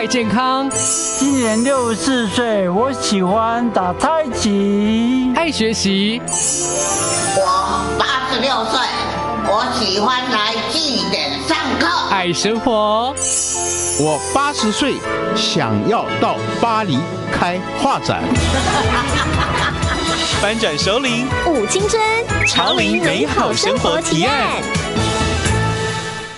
爱健康，今年六十四岁，我喜欢打太极，爱学习。我八十六岁，我喜欢来祭典上课。爱生活，我八十岁，想要到巴黎开画展。翻转首领舞青春，潮林美好生活提案。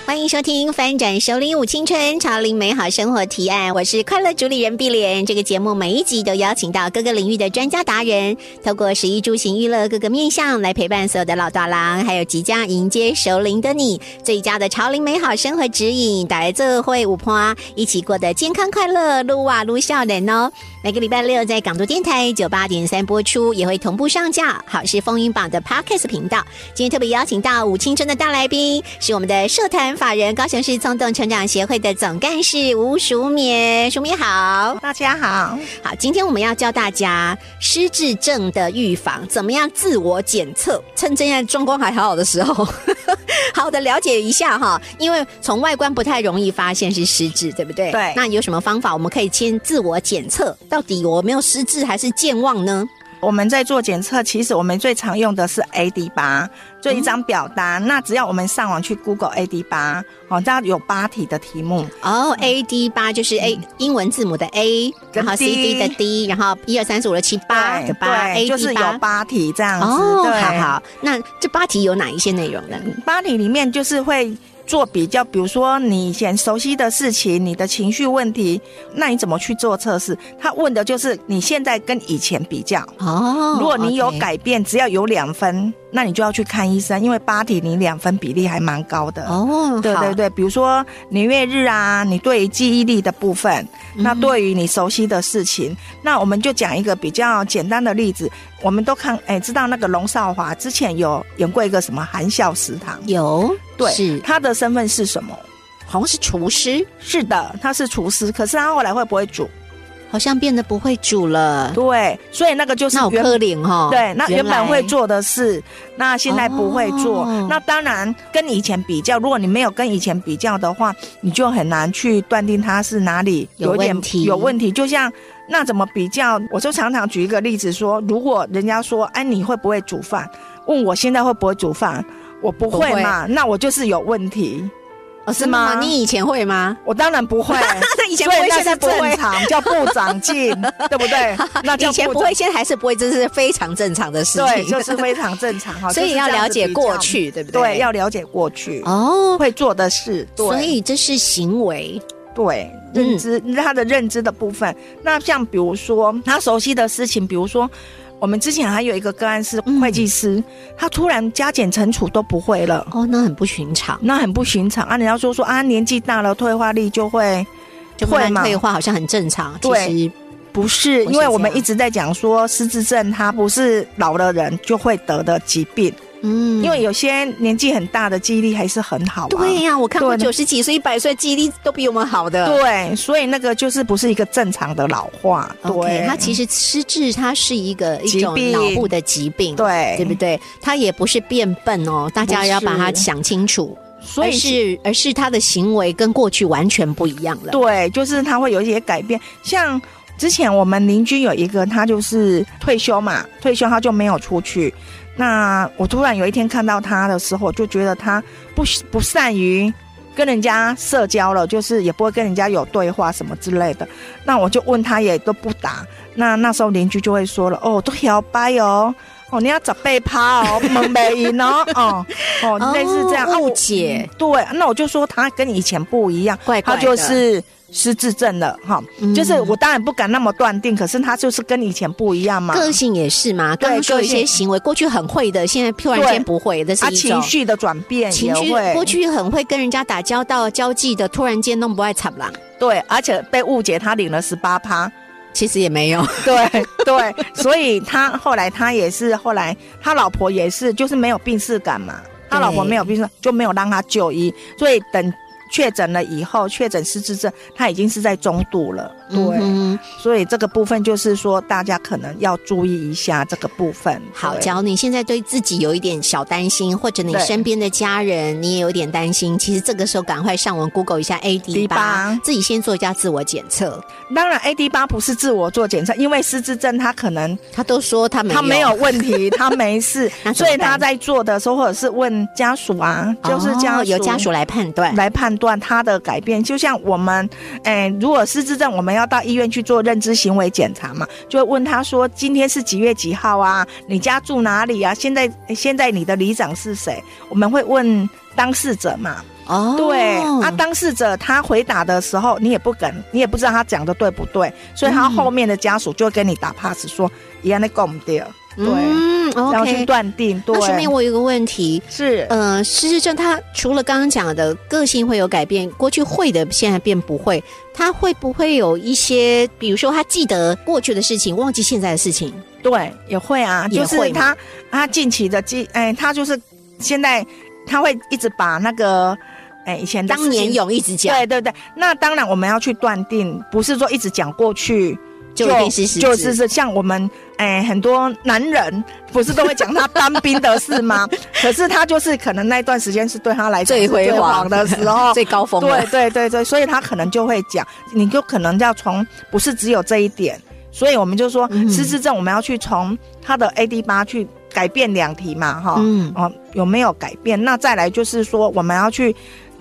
欢迎收听《翻转首领舞青春潮林美好生活提案》，我是快乐主理人碧莲。这个节目每一集都邀请到各个领域的专家达人，透过十一住行娱乐各个面向来陪伴所有的老大郎，还有即将迎接首领的你，最佳的潮林美好生活指引，带来这会五坡，一起过得健康快乐，撸啊撸笑脸哦。每个礼拜六在港都电台九八点三播出，也会同步上架好事风云榜的 Podcast 频道。今天特别邀请到舞青春的大来宾，是我们的社团法人高雄市冲动成长协会的总干事吴淑勉。淑勉好，大家好。好，今天我们要教大家失智症的预防，怎么样自我检测，趁现在状况还好好的时候，好的了解一下哈。因为从外观不太容易发现是失智，对不对？对。那有什么方法我们可以先自我检测？到底我没有失智还是健忘呢？我们在做检测，其实我们最常用的是 AD 八，就一张表单。那只要我们上网去 Google AD 八，哦，这样有八题的题目。哦，AD 八就是 A 英文字母的 A，然后 CD 的 D，然后一二三四五六七八的八，A 就是有八题这样子。哦，好好，那这八题有哪一些内容呢？八题里面就是会。做比较，比如说你以前熟悉的事情，你的情绪问题，那你怎么去做测试？他问的就是你现在跟以前比较哦。如果你有改变，只要有两分，那你就要去看医生，因为八题你两分比例还蛮高的哦。对对对，比如说年月日啊，你对于记忆力的部分，那对于你熟悉的事情，那我们就讲一个比较简单的例子。我们都看，哎，知道那个龙少华之前有演过一个什么含笑食堂？有，对，是他的身份是什么？好像是厨师。是的，他是厨师，可是他后来会不会煮？好像变得不会煮了。对，所以那个就是那科林哈。对，那原本会做的事，那现在不会做。那当然跟以前比较，如果你没有跟以前比较的话，你就很难去断定他是哪里有问题。有问题，就像。那怎么比较？我就常常举一个例子说，如果人家说，哎，你会不会煮饭？问我现在会不会煮饭？我不会嘛，那我就是有问题，是吗？你以前会吗？我当然不会，那以前不会，现在不会，叫不长进，对不对？那以前不会，现在还是不会，这是非常正常的事情，对，就是非常正常哈。所以要了解过去，对不对？对，要了解过去哦，会做的事，所以这是行为。对认知，他的认知的部分。那像比如说他熟悉的事情，比如说我们之前还有一个个案是会计师，他突然加减乘除都不会了。哦，那很不寻常，那很不寻常啊！你要说说啊，年纪大了退化力就会就会退化，好像很正常。其实不是，因为我们一直在讲说失智症，它不是老的人就会得的疾病。嗯，因为有些年纪很大的记忆力还是很好。对呀，我看过九十几岁、一百岁记忆力都比我们好的。对，所以那个就是不是一个正常的老化。对，它其实失智，它是一个一种脑部的疾病。对，对不对？它也不是变笨哦，大家要把它想清楚。所以是，而是他的行为跟过去完全不一样了。对，就是他会有一些改变。像之前我们邻居有一个，他就是退休嘛，退休他就没有出去。那我突然有一天看到他的时候，就觉得他不不善于跟人家社交了，就是也不会跟人家有对话什么之类的。那我就问他，也都不答。那那时候邻居就会说了：“哦，都摇摆哦，哦，你要找被趴哦，蒙眉音哦，哦哦，类似这样误解。”对，那我就说他跟以前不一样，怪他就是。失智症了哈，就是我当然不敢那么断定，可是他就是跟以前不一样嘛。个性也是嘛，对，说一些行为，过去很会的，现在突然间不会，这是一种情绪的转变。情绪过去很会跟人家打交道、交际的，突然间弄不爱惨了。对，而且被误解，他领了十八趴，其实也没有。对对，所以他后来他也是后来他老婆也是，就是没有病逝感嘛，他老婆没有病逝，就没有让他就医，所以等。确诊了以后，确诊失智症，他已经是在中度了。对，所以这个部分就是说，大家可能要注意一下这个部分。好，假如你现在对自己有一点小担心，或者你身边的家人你也有点担心，其实这个时候赶快上网 Google 一下 AD 八，自己先做一下自我检测。当然，AD 八不是自我做检测，因为失智症他可能他都说他没他没有问题，他没事，所以他在做的时候或者是问家属啊，就是家由家属来判断。来判断他的改变。就像我们，哎，如果失智症，我们要到医院去做认知行为检查嘛，就会问他说：“今天是几月几号啊？你家住哪里啊？现在现在你的里长是谁？”我们会问当事者嘛。哦，对啊，当事者他回答的时候，你也不敢，你也不知道他讲的对不对，所以他后面的家属就会跟你打 pass 说一样的讲不掉。对，然后去断定。对那说明我有个问题是，呃，失智症他除了刚刚讲的个性会有改变，过去会的现在变不会，他会不会有一些，比如说他记得过去的事情，忘记现在的事情？对，也会啊，就是他他近期的记，哎，他就是现在他会一直把那个。哎，以前当年勇一直讲，对对对，那当然我们要去断定，不是说一直讲过去就一定是就是是像我们哎很多男人不是都会讲他当兵的事吗？可是他就是可能那段时间是对他来最辉煌的时候，最高峰。对对对对，所以他可能就会讲，你就可能要从不是只有这一点，所以我们就说失智症我们要去从他的 AD 八去改变两题嘛，哈，嗯哦有没有改变？那再来就是说我们要去。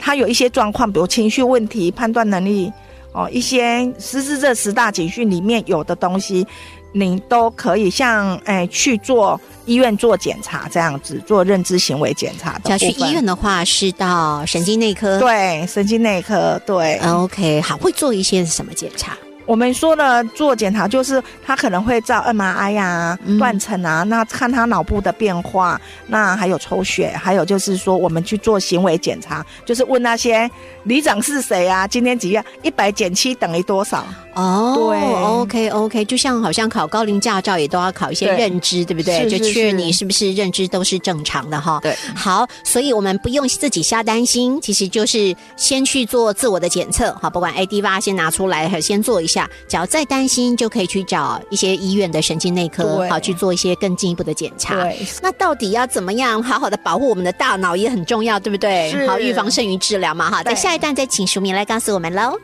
他有一些状况，比如情绪问题、判断能力，哦，一些失智这十大警讯里面有的东西，你都可以像哎去做医院做检查这样子，做认知行为检查的。要去医院的话，是到神经内科。对，神经内科。对。OK，好，会做一些什么检查？我们说的做检查，就是他可能会照 MRI 呀、断层啊，那看他脑部的变化，那还有抽血，还有就是说我们去做行为检查，就是问那些里长是谁啊？今天几月？一百减七等于多少？哦，对，OK OK，就像好像考高龄驾照也都要考一些认知，对不对？就确认你是不是认知都是正常的哈。对，好，所以我们不用自己瞎担心，其实就是先去做自我的检测，好，不管 AD 八先拿出来，先做一下。只要再担心，就可以去找一些医院的神经内科，好去做一些更进一步的检查。对，那到底要怎么样好好的保护我们的大脑也很重要，对不对？好，预防胜于治疗嘛，哈。在下一段再请淑明来告诉我们喽。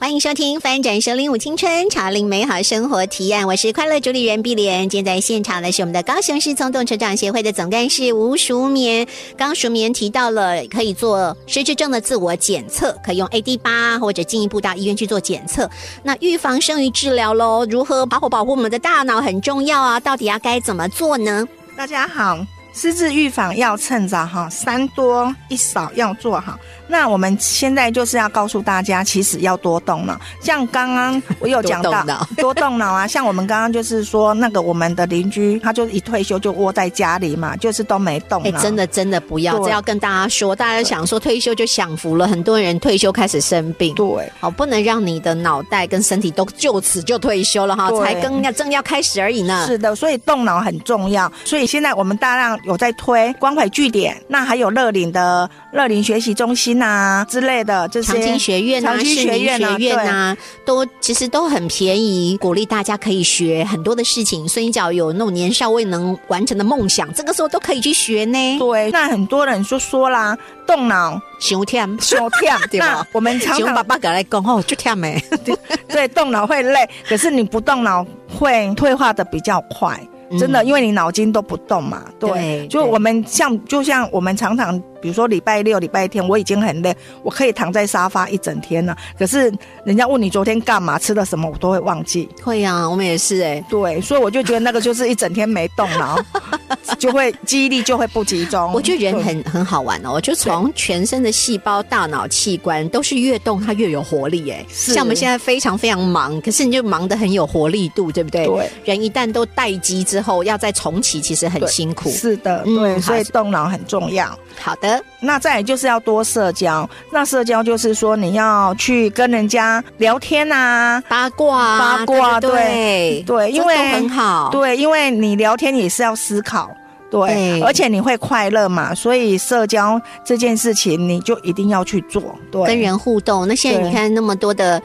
欢迎收听《翻转收领舞青春，潮领美好生活提案》，我是快乐主理人碧莲。今天在现场的是我们的高雄市冲动成长协会的总干事吴淑眠。刚淑眠提到了可以做失智症的自我检测，可以用 AD 八或者进一步到医院去做检测。那预防胜于治疗喽，如何保护保护我们的大脑很重要啊？到底要该怎么做呢？大家好，失智预防要趁早哈，三多一少要做好。那我们现在就是要告诉大家，其实要多动脑。像刚刚我有讲到 多动脑啊，像我们刚刚就是说那个我们的邻居，他就一退休就窝在家里嘛，就是都没动。哎，真的真的不要，这要跟大家说，大家想说退休就享福了，很多人退休开始生病。对，好，不能让你的脑袋跟身体都就此就退休了哈，才刚要正要开始而已呢。是的，所以动脑很重要。所以现在我们大量有在推关怀据点，那还有乐龄的乐龄学习中心。呐之类的，这些长青学院啊、市民学院啊，都其实都很便宜，鼓励大家可以学很多的事情。所以你只要有那种年少未能完成的梦想，这个时候都可以去学呢。对，那很多人就说啦，动脑修跳修跳，对吧？我们常常爸爸来讲哦，就跳没。对，动脑会累，可是你不动脑会退化的比较快，真的，因为你脑筋都不动嘛。对，就我们像，就像我们常常。比如说礼拜六、礼拜天，我已经很累，我可以躺在沙发一整天了。可是人家问你昨天干嘛、吃了什么，我都会忘记。会呀，我们也是哎。对，所以我就觉得那个就是一整天没动脑，就会记忆力就会不集中。我觉得人很很好玩哦，我就从全身的细胞、大脑器官都是越动它越有活力哎。像我们现在非常非常忙，可是你就忙得很有活力度，对不对？对。人一旦都待机之后，要再重启，其实很辛苦。是的，对，所以动脑很重要。好的，那再就是要多社交。那社交就是说你要去跟人家聊天啊，八卦八卦，对对，因为很好，对，因为你聊天也是要思考。对，而且你会快乐嘛，所以社交这件事情你就一定要去做，对，跟人互动。那现在你看那么多的。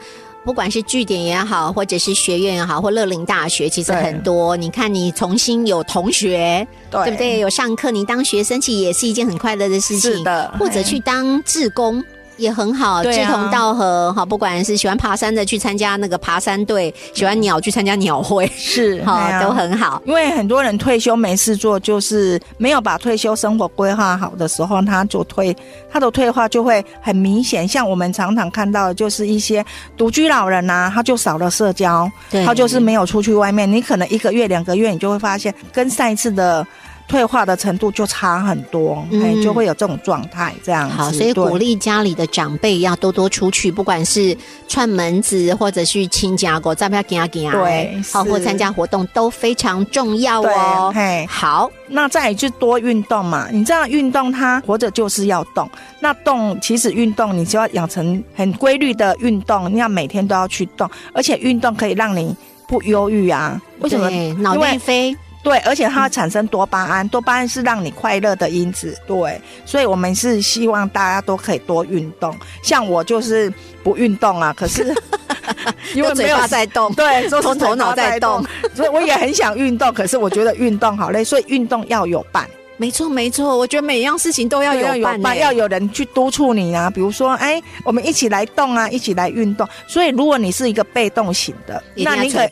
不管是据点也好，或者是学院也好，或乐龄大学，其实很多。你看，你重新有同学，对不对？有上课，你当学生其实也是一件很快乐的事情。是的，或者去当志工。也很好，志同道合哈。不管是喜欢爬山的，去参加那个爬山队；喜欢鸟，去参加鸟会，是哈，都很好。因为很多人退休没事做，就是没有把退休生活规划好的时候，他就退，他的退化就会很明显。像我们常常看到，的，就是一些独居老人呐，他就少了社交，他就是没有出去外面。你可能一个月、两个月，你就会发现跟上一次的。退化的程度就差很多，哎，就会有这种状态，这样好，所以鼓励家里的长辈要多多出去，不管是串门子或者是亲家过，再不要给啊给啊，对，好或参加活动都非常重要哦。嘿，好，那再就多运动嘛，你这样运动，它活着就是要动。那动其实运动，你就要养成很规律的运动，你要每天都要去动，而且运动可以让你不忧郁啊。为什么？脑内啡。对，而且它产生多巴胺，多巴胺是让你快乐的因子。对，所以我们是希望大家都可以多运动。像我就是不运动啊，可是 因为没有在动，对，头头脑在动，所以我也很想运动，可是我觉得运动好累，所以运动要有伴。没错，没错，我觉得每一样事情都要有伴，要有人去督促你啊。比如说，哎，我们一起来动啊，一起来运动。所以，如果你是一个被动型的，那你可以，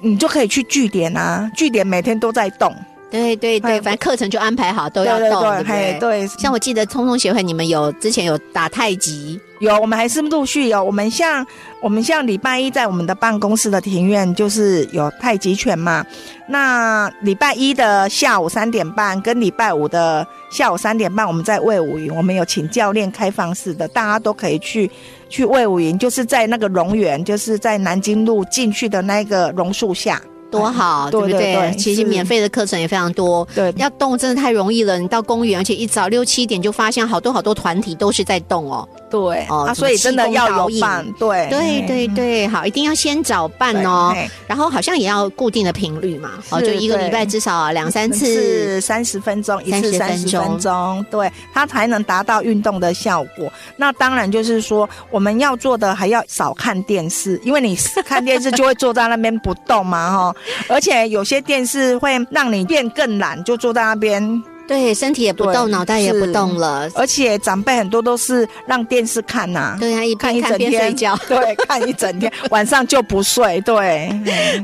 你就可以去据点啊，据点每天都在动。对对对，反正课程就安排好，都要动，对不对？对。像我记得聪聪协会，你们有之前有打太极。有，我们还是陆续有。我们像我们像礼拜一在我们的办公室的庭院，就是有太极拳嘛。那礼拜一的下午三点半跟礼拜五的下午三点半，我们在魏武营，我们有请教练开放式的，大家都可以去去魏武营，就是在那个榕园，就是在南京路进去的那个榕树下。多好，对不对？其实免费的课程也非常多。对，要动真的太容易了。你到公园，而且一早六七点就发现好多好多团体都是在动哦。对，哦，所以真的要有伴。对，对对对，好，一定要先找伴哦。然后好像也要固定的频率嘛，哦，就一个礼拜至少两三次，三十分钟一次，三十分钟，对，它才能达到运动的效果。那当然就是说，我们要做的还要少看电视，因为你看电视就会坐在那边不动嘛，哈。而且有些电视会让你变更懒，就坐在那边。对，身体也不动，脑袋也不动了。而且长辈很多都是让电视看呐，对啊，一看一整天睡觉，对，看一整天，晚上就不睡。对，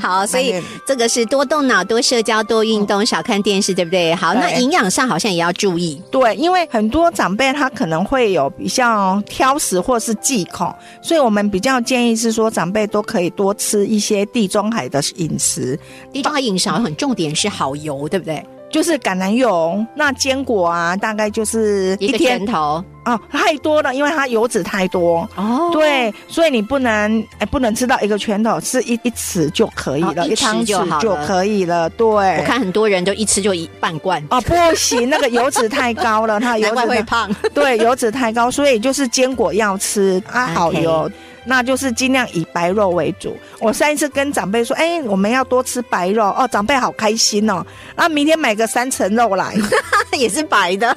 好，所以这个是多动脑、多社交、多运动，少看电视，对不对？好，那营养上好像也要注意。对，因为很多长辈他可能会有比较挑食或是忌口，所以我们比较建议是说，长辈都可以多吃一些地中海的饮食。地中海饮食很重点是好油，对不对？就是橄榄油，那坚果啊，大概就是一天拳头哦，太多了，因为它油脂太多哦。对，所以你不能哎，不能吃到一个拳头，吃一一匙就可以了，一汤匙就可以了。对，我看很多人就一吃就一半罐哦，不行，那个油脂太高了，它油脂 会胖。对，油脂太高，所以就是坚果要吃啊，好油。那就是尽量以白肉为主。我上一次跟长辈说，哎，我们要多吃白肉哦，长辈好开心哦。那明天买个三层肉来，也是白的，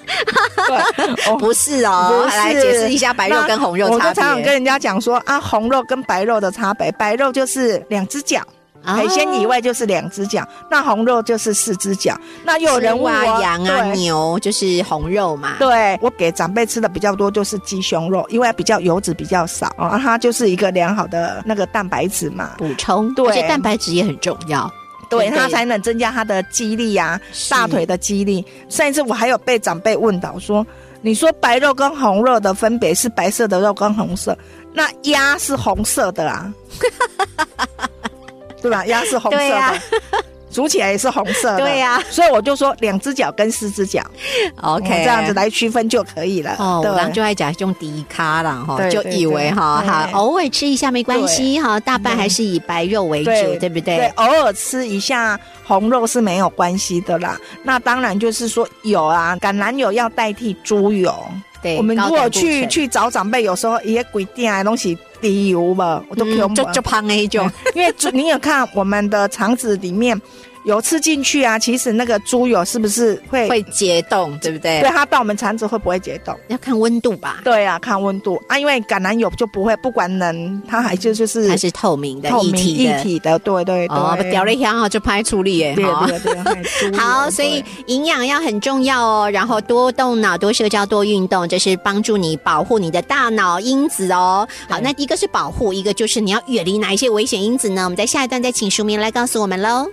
不是哦。来解释一下白肉跟红肉差别。我常常跟人家讲说啊，红肉跟白肉的差别，白肉就是两只脚。海鲜以外就是两只脚，那红肉就是四只脚。那又有人问啊，羊啊、牛就是红肉嘛。对，我给长辈吃的比较多就是鸡胸肉，因为比较油脂比较少啊，它就是一个良好的那个蛋白质嘛，补充。对，而且蛋白质也很重要，对它才能增加它的肌力啊，大腿的肌力。上一次我还有被长辈问到说，你说白肉跟红肉的分别是白色的肉跟红色，那鸭是红色的啊。对吧？鸭是红色的，煮起来也是红色的。对呀，所以我就说两只脚跟四只脚，OK，这样子来区分就可以了。哦，我刚就爱讲用低卡了哈，就以为哈哈，偶尔吃一下没关系哈，大半还是以白肉为主，对不对？对，偶尔吃一下红肉是没有关系的啦。那当然就是说有啊，橄榄油要代替猪油。对，我们如果去去找长辈，有时候也规定啊东西。低油吧，我都可以就就胖那一种，因为你有看我们的肠子里面油吃进去啊，其实那个猪油是不是会会结冻，对不对？对，它到我们肠子会不会结冻？要看温度吧。对啊，看温度啊，因为橄榄油就不会，不管冷，它还就就是它是透明的、透明体一体的，对对对。哦，掉了一就拍处理耶。对对对。好，所以营养要很重要哦，然后多动脑、多社交、多运动，这是帮助你保护你的大脑因子哦。好，那一个是保护，一个就是你要远离哪一些危险因子呢？我们在下一段再请淑明来告诉我们喽。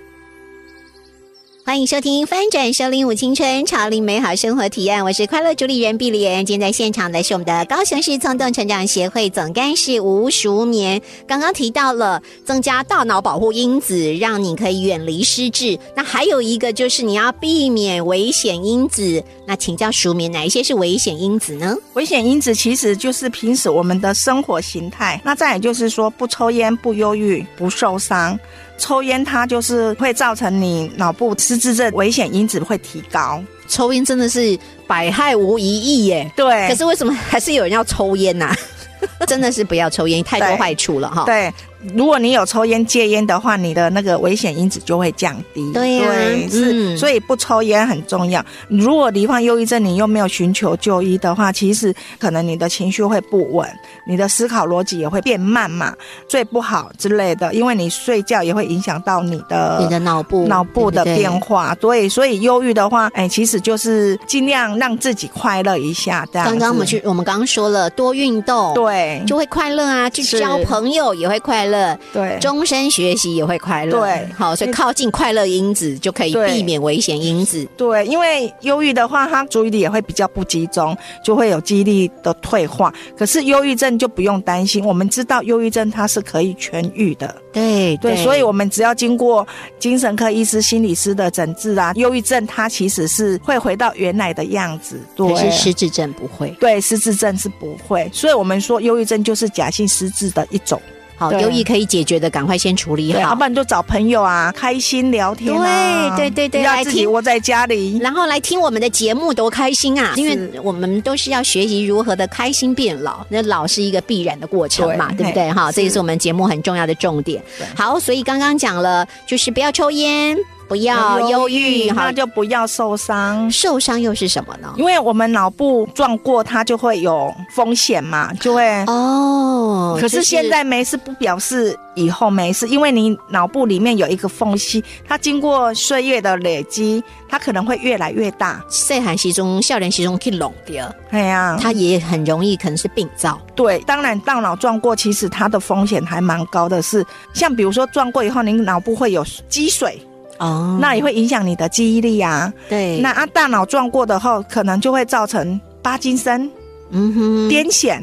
欢迎收听《翻转收林舞青春潮林美好生活体验》，我是快乐主理人碧莲。今天在现场的是我们的高雄市冲动成长协会总干事吴淑眠。刚刚提到了增加大脑保护因子，让你可以远离失智。那还有一个就是你要避免危险因子。那请教淑眠，哪一些是危险因子呢？危险因子其实就是平时我们的生活形态。那再也就是说，不抽烟、不忧郁、不受伤。抽烟它就是会造成你脑部失智症危险因子会提高。抽烟真的是百害无一益耶。对。可是为什么还是有人要抽烟啊？真的是不要抽烟，太多坏处了哈。对。如果你有抽烟戒烟的话，你的那个危险因子就会降低。对呀，是，所以不抽烟很重要。如果罹患忧郁症，你又没有寻求就医的话，其实可能你的情绪会不稳，你的思考逻辑也会变慢嘛，睡不好之类的。因为你睡觉也会影响到你的你的脑部脑部的变化。对，所以忧郁的话，哎，其实就是尽量让自己快乐一下。这样。刚刚我们去，我们刚刚说了，多运动，对，就会快乐啊。去交朋友也会快乐。对，终身学习也会快乐。对，好，所以靠近快乐因子就可以避免危险因子。对，因为忧郁的话，他注意力也会比较不集中，就会有记忆力的退化。可是忧郁症就不用担心，我们知道忧郁症它是可以痊愈的。对对，所以我们只要经过精神科医师、心理师的诊治啊，忧郁症它其实是会回到原来的样子。对，是失智症不会。对，失智症是不会。所以我们说忧郁症就是假性失智的一种。好，忧郁可以解决的，赶快先处理好。要不然就找朋友啊，开心聊天啊。对对对对，要自己窝在家里，然后来听我们的节目，多开心啊！因为我们都是要学习如何的开心变老，那老是一个必然的过程嘛，对不对？哈，这也是我们节目很重要的重点。好，所以刚刚讲了，就是不要抽烟。不要忧郁，那就不要受伤。受伤又是什么呢？因为我们脑部撞过，它就会有风险嘛，就会哦。可是现在没事，不表示以后没事，因为你脑部里面有一个缝隙，它经过岁月的累积，它可能会越来越大。岁寒其中，少年其中去拢掉，哎呀，它也很容易可能是病灶。对，当然大脑撞过，其实它的风险还蛮高的，是像比如说撞过以后，你脑部会有积水。哦，那也会影响你的记忆力啊。对，那啊，大脑撞过的后，可能就会造成巴金森、嗯哼、癫痫、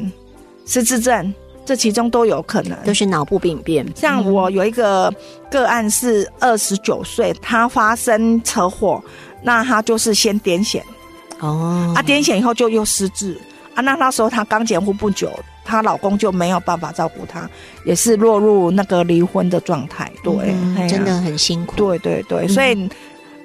失智症，这其中都有可能，都是脑部病变。像我有一个个案是二十九岁，他发生车祸，那他就是先癫痫，哦，啊，癫痫以后就又失智，啊，那那时候他刚结婚不久。她老公就没有办法照顾她，也是落入那个离婚的状态。对，真的很辛苦。对对对，所以，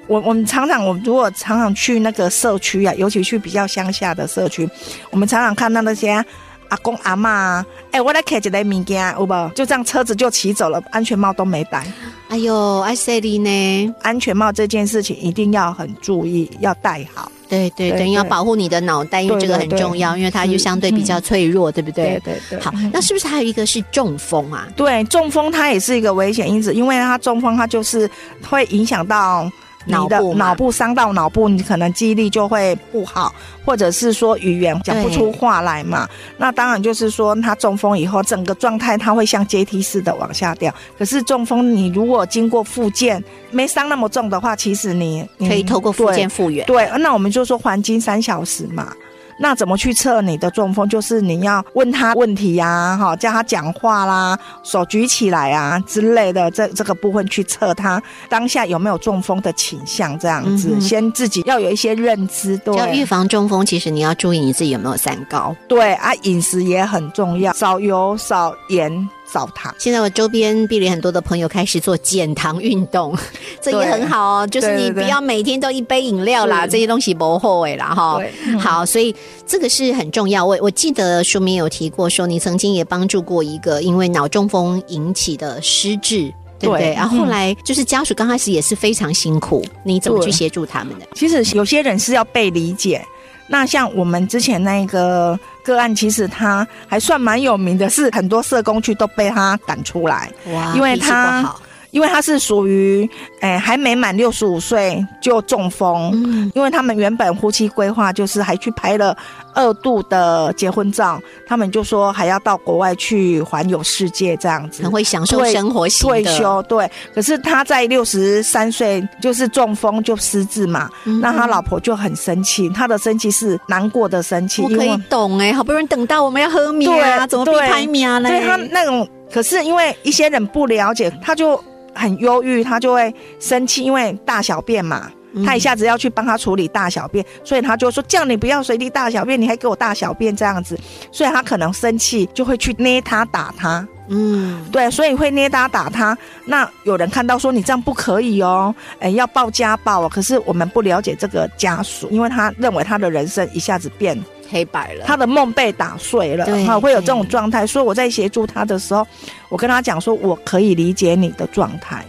我我们常常，我如果常常去那个社区啊，尤其去比较乡下的社区，我们常常看到那些。阿公阿妈，哎，我来开一个物件，有无？就这样车子就骑走了，安全帽都没戴。哎呦，爱塞利呢？安全帽这件事情一定要很注意，要戴好。对对对，要保护你的脑袋，因为这个很重要，因为它就相对比较脆弱，对不对？对对。好，那是不是还有一个是中风啊？对，中风它也是一个危险因子，因为它中风它就是会影响到。你的脑部伤到脑部，你可能记忆力就会不好，或者是说语言讲不出话来嘛。那当然就是说，他中风以后，整个状态他会像阶梯似的往下掉。可是中风，你如果经过复健，没伤那么重的话，其实你可以透过复健复原。对，那我们就说黄金三小时嘛。那怎么去测你的中风？就是你要问他问题呀，哈，叫他讲话啦，手举起来啊之类的，这这个部分去测他当下有没有中风的倾向，这样子，先自己要有一些认知。对，要预防中风，其实你要注意你自己有没有三高。对啊，饮食也很重要，少油少盐。少糖。现在我周边壁里很多的朋友开始做减糖运动，这也很好哦。就是你不要每天都一杯饮料啦，这些东西不后悔啦哈。好，所以这个是很重要。我我记得书名有提过，说你曾经也帮助过一个因为脑中风引起的失智对不对？然后后来就是家属刚开始也是非常辛苦，你怎么去协助他们的？其实有些人是要被理解。那像我们之前那个个案，其实他还算蛮有名的，是很多社工去都被他赶出来。哇，因为他。因为他是属于，诶，还没满六十五岁就中风。嗯，因为他们原本夫妻规划就是还去拍了二度的结婚照，他们就说还要到国外去环游世界这样子，很会享受生活退休对，可是他在六十三岁就是中风就失智嘛，那他老婆就很生气，他的生气是难过的生气。我可以懂哎，好不容易等到我们要喝米啊，怎么不拍米啊？对他那种，可是因为一些人不了解，他就。很忧郁，他就会生气，因为大小便嘛，他一下子要去帮他处理大小便，所以他就说叫你不要随地大小便，你还给我大小便这样子，所以他可能生气就会去捏他打他，嗯，对，所以会捏他打他。那有人看到说你这样不可以哦，哎，要报家暴哦。可是我们不了解这个家属，因为他认为他的人生一下子变。黑白了，他的梦被打碎了，哈，会有这种状态。所以我在协助他的时候，我跟他讲说，我可以理解你的状态。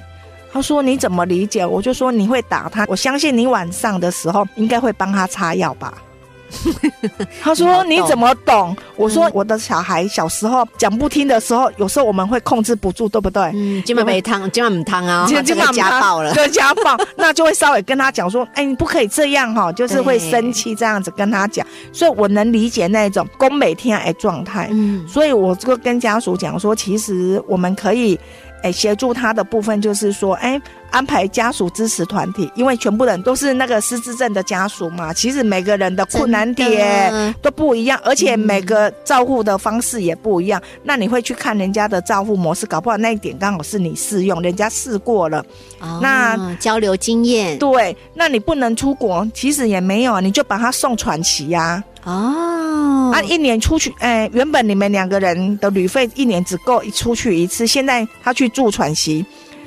他说你怎么理解？我就说你会打他，我相信你晚上的时候应该会帮他擦药吧。他说：“你怎么懂？”我说：“我的小孩小时候讲不听的时候，有时候我们会控制不住，对不对？”嗯，今晚没汤，今晚没汤啊，今晚家暴了，对家暴，那就会稍微跟他讲说：“哎，你不可以这样哈，就是会生气这样子跟他讲。”所以我能理解那种宫美天爱状态。嗯，所以我就跟家属讲说：“其实我们可以。”哎，协助他的部分就是说，哎，安排家属支持团体，因为全部人都是那个失智症的家属嘛。其实每个人的困难点都不一样，而且每个照护的方式也不一样。那你会去看人家的照护模式，搞不好那一点刚好是你适用，人家试过了。那交流经验，对，那你不能出国，其实也没有，你就把他送传奇呀。哦，啊，一年出去，哎，原本你们两个人的旅费一年只够出去一次，现在他去住喘息。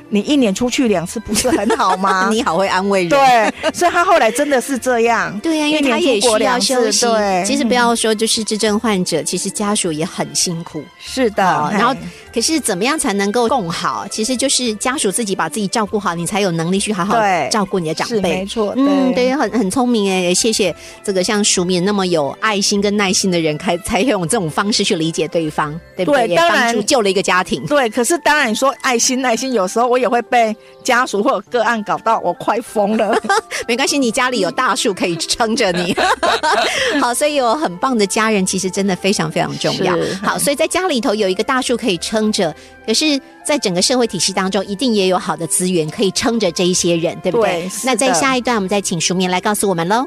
你一年出去两次不是很好吗？你好会安慰人。对，所以他后来真的是这样。对呀，因为他也需要休息。对，其实不要说就是智症患者，其实家属也很辛苦。是的，然后可是怎么样才能够共好？其实就是家属自己把自己照顾好，你才有能力去好好照顾你的长辈。没错，嗯，对，很很聪明哎，谢谢这个像署名那么有爱心跟耐心的人，开 才用这种方式去理解对方，对不对？也帮助救了一个家庭。对，可是当然你说爱心耐心，有时候我也会被家属或者个案搞到我快疯了。没关系，你家里有大树可以撑着你。好，所以有很棒的家人，其实真的非常非常重要。好，所以在家里头有一个大树可以撑着，可是，在整个社会体系当中，一定也有好的资源可以撑着这一些人，对不对？那在下一段，我们再请书明来告诉我们喽。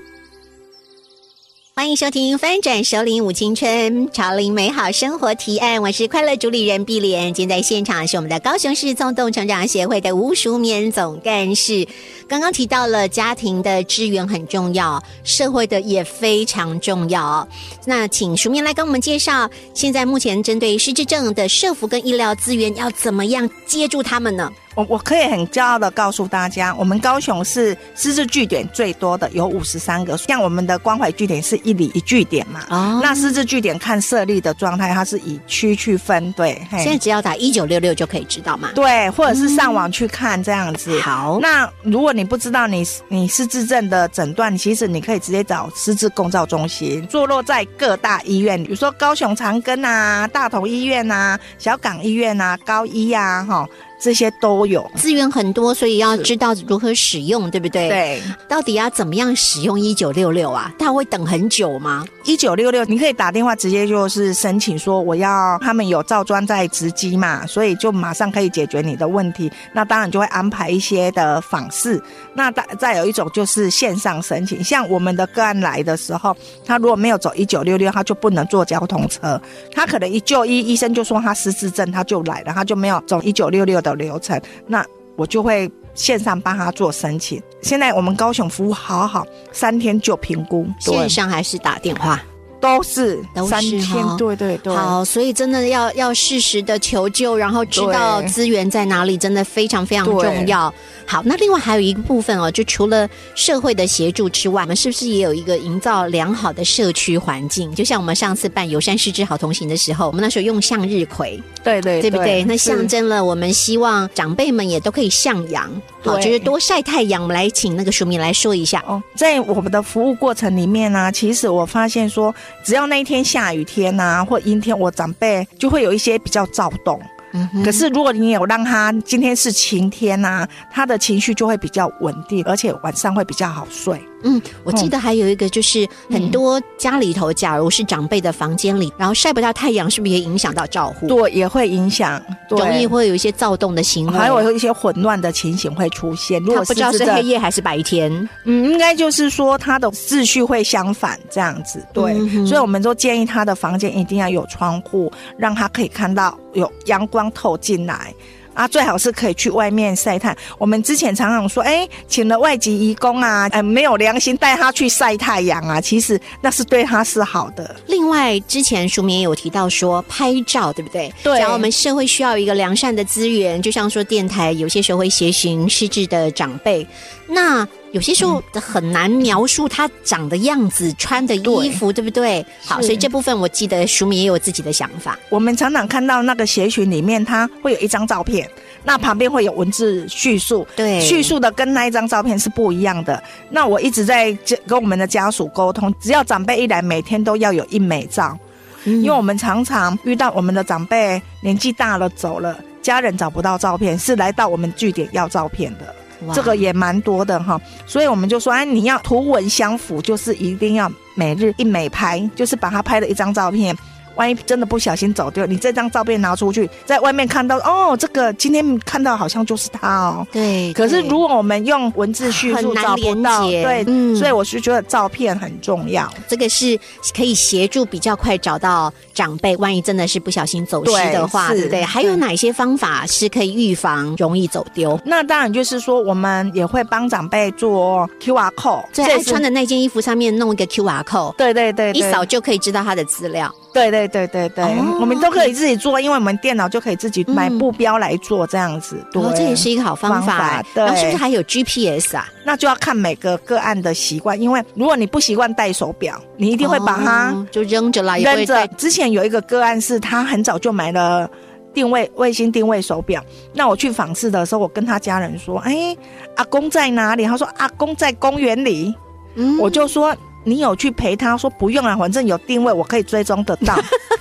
欢迎收听《翻转首领舞青春潮领美好生活提案》，我是快乐主理人碧莲。今天在现场是我们的高雄市纵动成长协会的吴淑棉总干事。刚刚提到了家庭的资源很重要，社会的也非常重要。那请淑棉来跟我们介绍，现在目前针对失智症的社福跟医疗资源要怎么样接住他们呢？我我可以很骄傲的告诉大家，我们高雄是私自据点最多的，有五十三个。像我们的关怀据点是一里一据点嘛，哦，那私自据点看设立的状态，它是以区去分。对，现在只要打一九六六就可以知道嘛。对，或者是上网去看这样子。好，那如果你不知道你你失智症的诊断，其实你可以直接找失智共照中心，坐落在各大医院，比如说高雄长庚啊、大同医院啊、小港医院啊、高医啊，哈。这些都有资源很多，所以要知道如何使用，对不对？对，到底要怎么样使用一九六六啊？他会等很久吗？一九六六，你可以打电话直接就是申请说我要，他们有照专在直机嘛，所以就马上可以解决你的问题。那当然就会安排一些的访视。那再再有一种就是线上申请，像我们的个案来的时候，他如果没有走一九六六，他就不能坐交通车。他可能一就医，医生就说他失智症，他就来了，他就没有走一九六六。的流程，那我就会线上帮他做申请。现在我们高雄服务好好，三天就评估。线上还是打电话？都是都是三千哈，对对对，好，所以真的要要适时的求救，然后知道资源在哪里，真的非常非常重要。好，那另外还有一个部分哦，就除了社会的协助之外，我们是不是也有一个营造良好的社区环境？就像我们上次办友善失智好同行的时候，我们那时候用向日葵，对对对不对？那象征了我们希望长辈们也都可以向阳，好，对就是多晒太阳。我们来请那个署名来说一下。哦，在我们的服务过程里面呢、其实我发现说，只要那一天下雨天呐、或阴天，我长辈就会有一些比较躁动。嗯可是如果你有让他今天是晴天呐、他的情绪就会比较稳定，而且晚上会比较好睡。嗯，我记得还有一个就是很多家里头，假如是长辈的房间里，然后晒不到太阳，是不是也影响到照护？对，也会影响，对容易会有一些躁动的行为，还有一些混乱的情形会出现。如果他不知道是黑夜还是白天。嗯，应该就是说他的秩序会相反这样子，对，嗯所以我们都建议他的房间一定要有窗户，让他可以看到有阳光透进来。啊，最好是可以去外面晒太。我们之前常常说，哎，请了外籍义工啊，哎，没有良心带他去晒太阳啊，其实那是对他是好的。另外，之前署名也有提到说拍照，对不对？对讲我们社会需要一个良善的资源，就像说电台有些时候会协行失智的长辈，那有些时候很难描述他长的样子、穿的衣服，对不对？好，所以这部分我记得书名也有自己的想法。我们常常看到那个鞋群里面，它会有一张照片，那旁边会有文字叙述，对叙述的跟那一张照片是不一样的。那我一直在跟我们的家属沟通，只要长辈一来，每天都要有一美照，嗯因为我们常常遇到我们的长辈年纪大了走了，家人找不到照片，是来到我们据点要照片的。这个也蛮多的哈，所以我们就说，哎，你要图文相符，就是一定要每日一美拍，就是把他拍的一张照片。万一真的不小心走丢，你这张照片拿出去，在外面看到，哦，这个今天看到好像就是他哦。对，可是如果我们用文字叙述找不到，对，嗯所以我是觉得照片很重要。这个是可以协助比较快找到长辈，万一真的是不小心走失的话，对还有哪些方法是可以预防容易走丢？那当然就是说，我们也会帮长辈做 QR code，在爱穿的那件衣服上面弄一个 QR code，对对对对一扫就可以知道他的资料。对对对对对，哦我们都可以自己做，因为我们电脑就可以自己买嗯布标来做这样子。对，哦，这也是一个好方方法法。对然后是不是还有 GPS 啊？那就要看每个个案的习惯，因为如果你不习惯戴手表，你一定会把它哦就扔着啦，扔着。。之前有一个个案是他很早就买了。定位卫星定位手表，那我去访视的时候，我跟他家人说：“哎，阿公在哪里？”他说：“阿公在公园里。”嗯我就说你有去陪他？说不用啊，反正有定位，我可以追踪得到。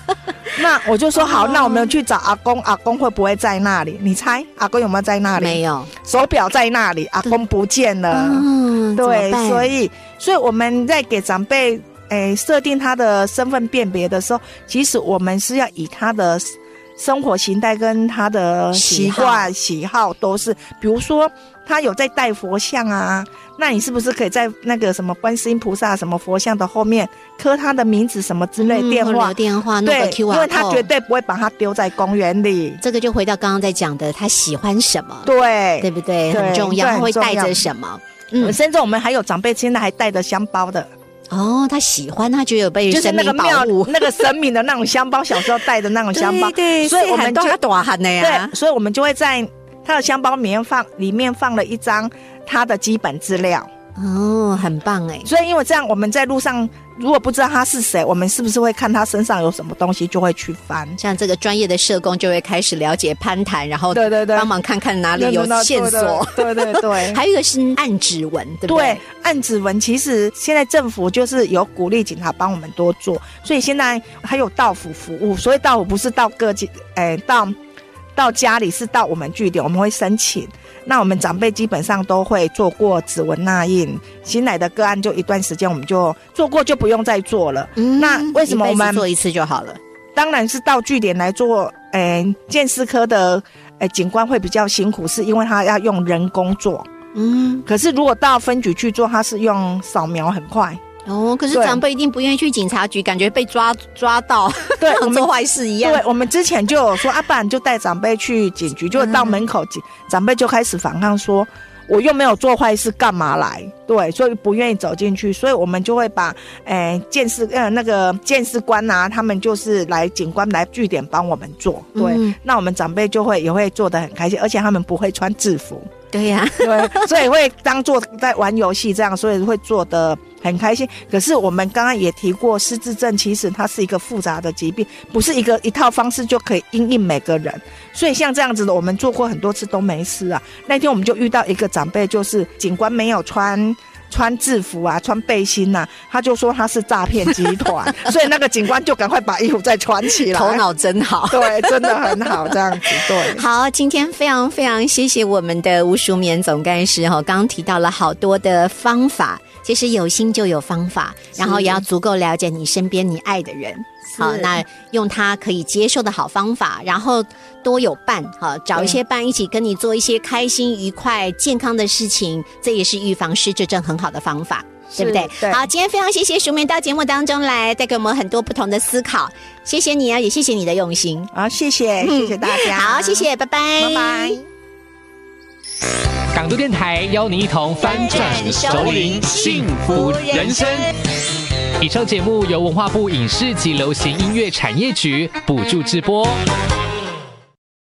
那我就说好，哦那我们去找阿公，阿公会不会在那里？你猜阿公有没有在那里？没有。手表在那里，阿公不见了。嗯，对，所以以所以我们在给长辈诶设定他的身份辨别的时候，其实我们是要以他的生活形态跟他的习惯喜好都是，比如说他有在带佛像啊，那你是不是可以在那个什么观世音菩萨什么佛像的后面刻他的名字什么之类、电话留？电话，弄对个，因 QR 为他绝对不会把它丢在公园里。这个就回到刚刚在讲的，他喜欢什么，对，对不对？对很重要，对他会带着什么？嗯，嗯，甚至我们还有长辈现在还带着香包的，哦，他喜欢，他觉得有被就是那个庙。那个神明的那种香包，小时候带的那种香包。对所以我们就要多喊的呀对，。所以我们就会在他的箱包里面放里面放了一张他的基本资料。哦，很棒哎。所以因为这样，我们在路上如果不知道他是谁，我们是不是会看他身上有什么东西，就会去翻？像这个专业的社工就会开始了解攀谈，然后对对对帮忙看看哪里有线索。对对对。还有一个是按指纹，对不对对？，按指纹其实现在政府就是有鼓励警察帮我们多做，所以现在还有到府服务。所以到府不是到各级，哎，到到家里是到我们据点，我们会申请。那我们长辈基本上都会做过指纹捺印，新来的个案就一段时间我们就做过，就不用再做了。嗯那为什么我们一做一次就好了？当然是到据点来做，诶、鉴识科的诶、警官会比较辛苦，是因为他要用人工做。嗯，可是如果到分局去做，他是用扫描很快。哦，可是长辈一定不愿意去警察局，感觉被抓抓到，对 我们像做坏事一样。对，我们之前就有说，啊，不然就带长辈去警局，就到门口警、长辈就开始反抗说，我又没有做坏事，干嘛来？对，所以不愿意走进去，所以我们就会把，诶，见识呃那个见识官啊，他们就是来警官来据点帮我们做，对，那我们长辈就会也会做的很开心，而且他们不会穿制服。对呀，对，所以会当做在玩游戏这样，所以会做的很开心。可是我们刚刚也提过，失智症其实它是一个复杂的疾病，不是一个一套方式就可以应应每个人。所以像这样子的，我们做过很多次都没事啊。那天我们就遇到一个长辈，就是警官没有穿。穿制服啊，穿背心呐，他就说他是诈骗集团，所以那个警官就赶快把衣服再穿起来。头脑真好，对，真的很好，这样子对。好，今天非常非常谢谢我们的吴淑棉总干事哈，刚刚提到了好多的方法，其实有心就有方法，然后也要足够了解你身边你爱的人。好，那用他可以接受的好方法，然后多有伴，哈找一些伴一起跟你做一些开心、愉快、健康的事情，这也是预防失智症很好的方法，对不对？好，今天非常谢谢淑梅到节目当中来，带给我们很多不同的思考，谢谢你啊，也谢谢你的用心好，谢谢，谢谢大家，好，谢谢，拜拜，拜拜。港都电台邀您一同翻转熟龄幸福人生。以上节目由文化部影视及流行音乐产业局补助直播。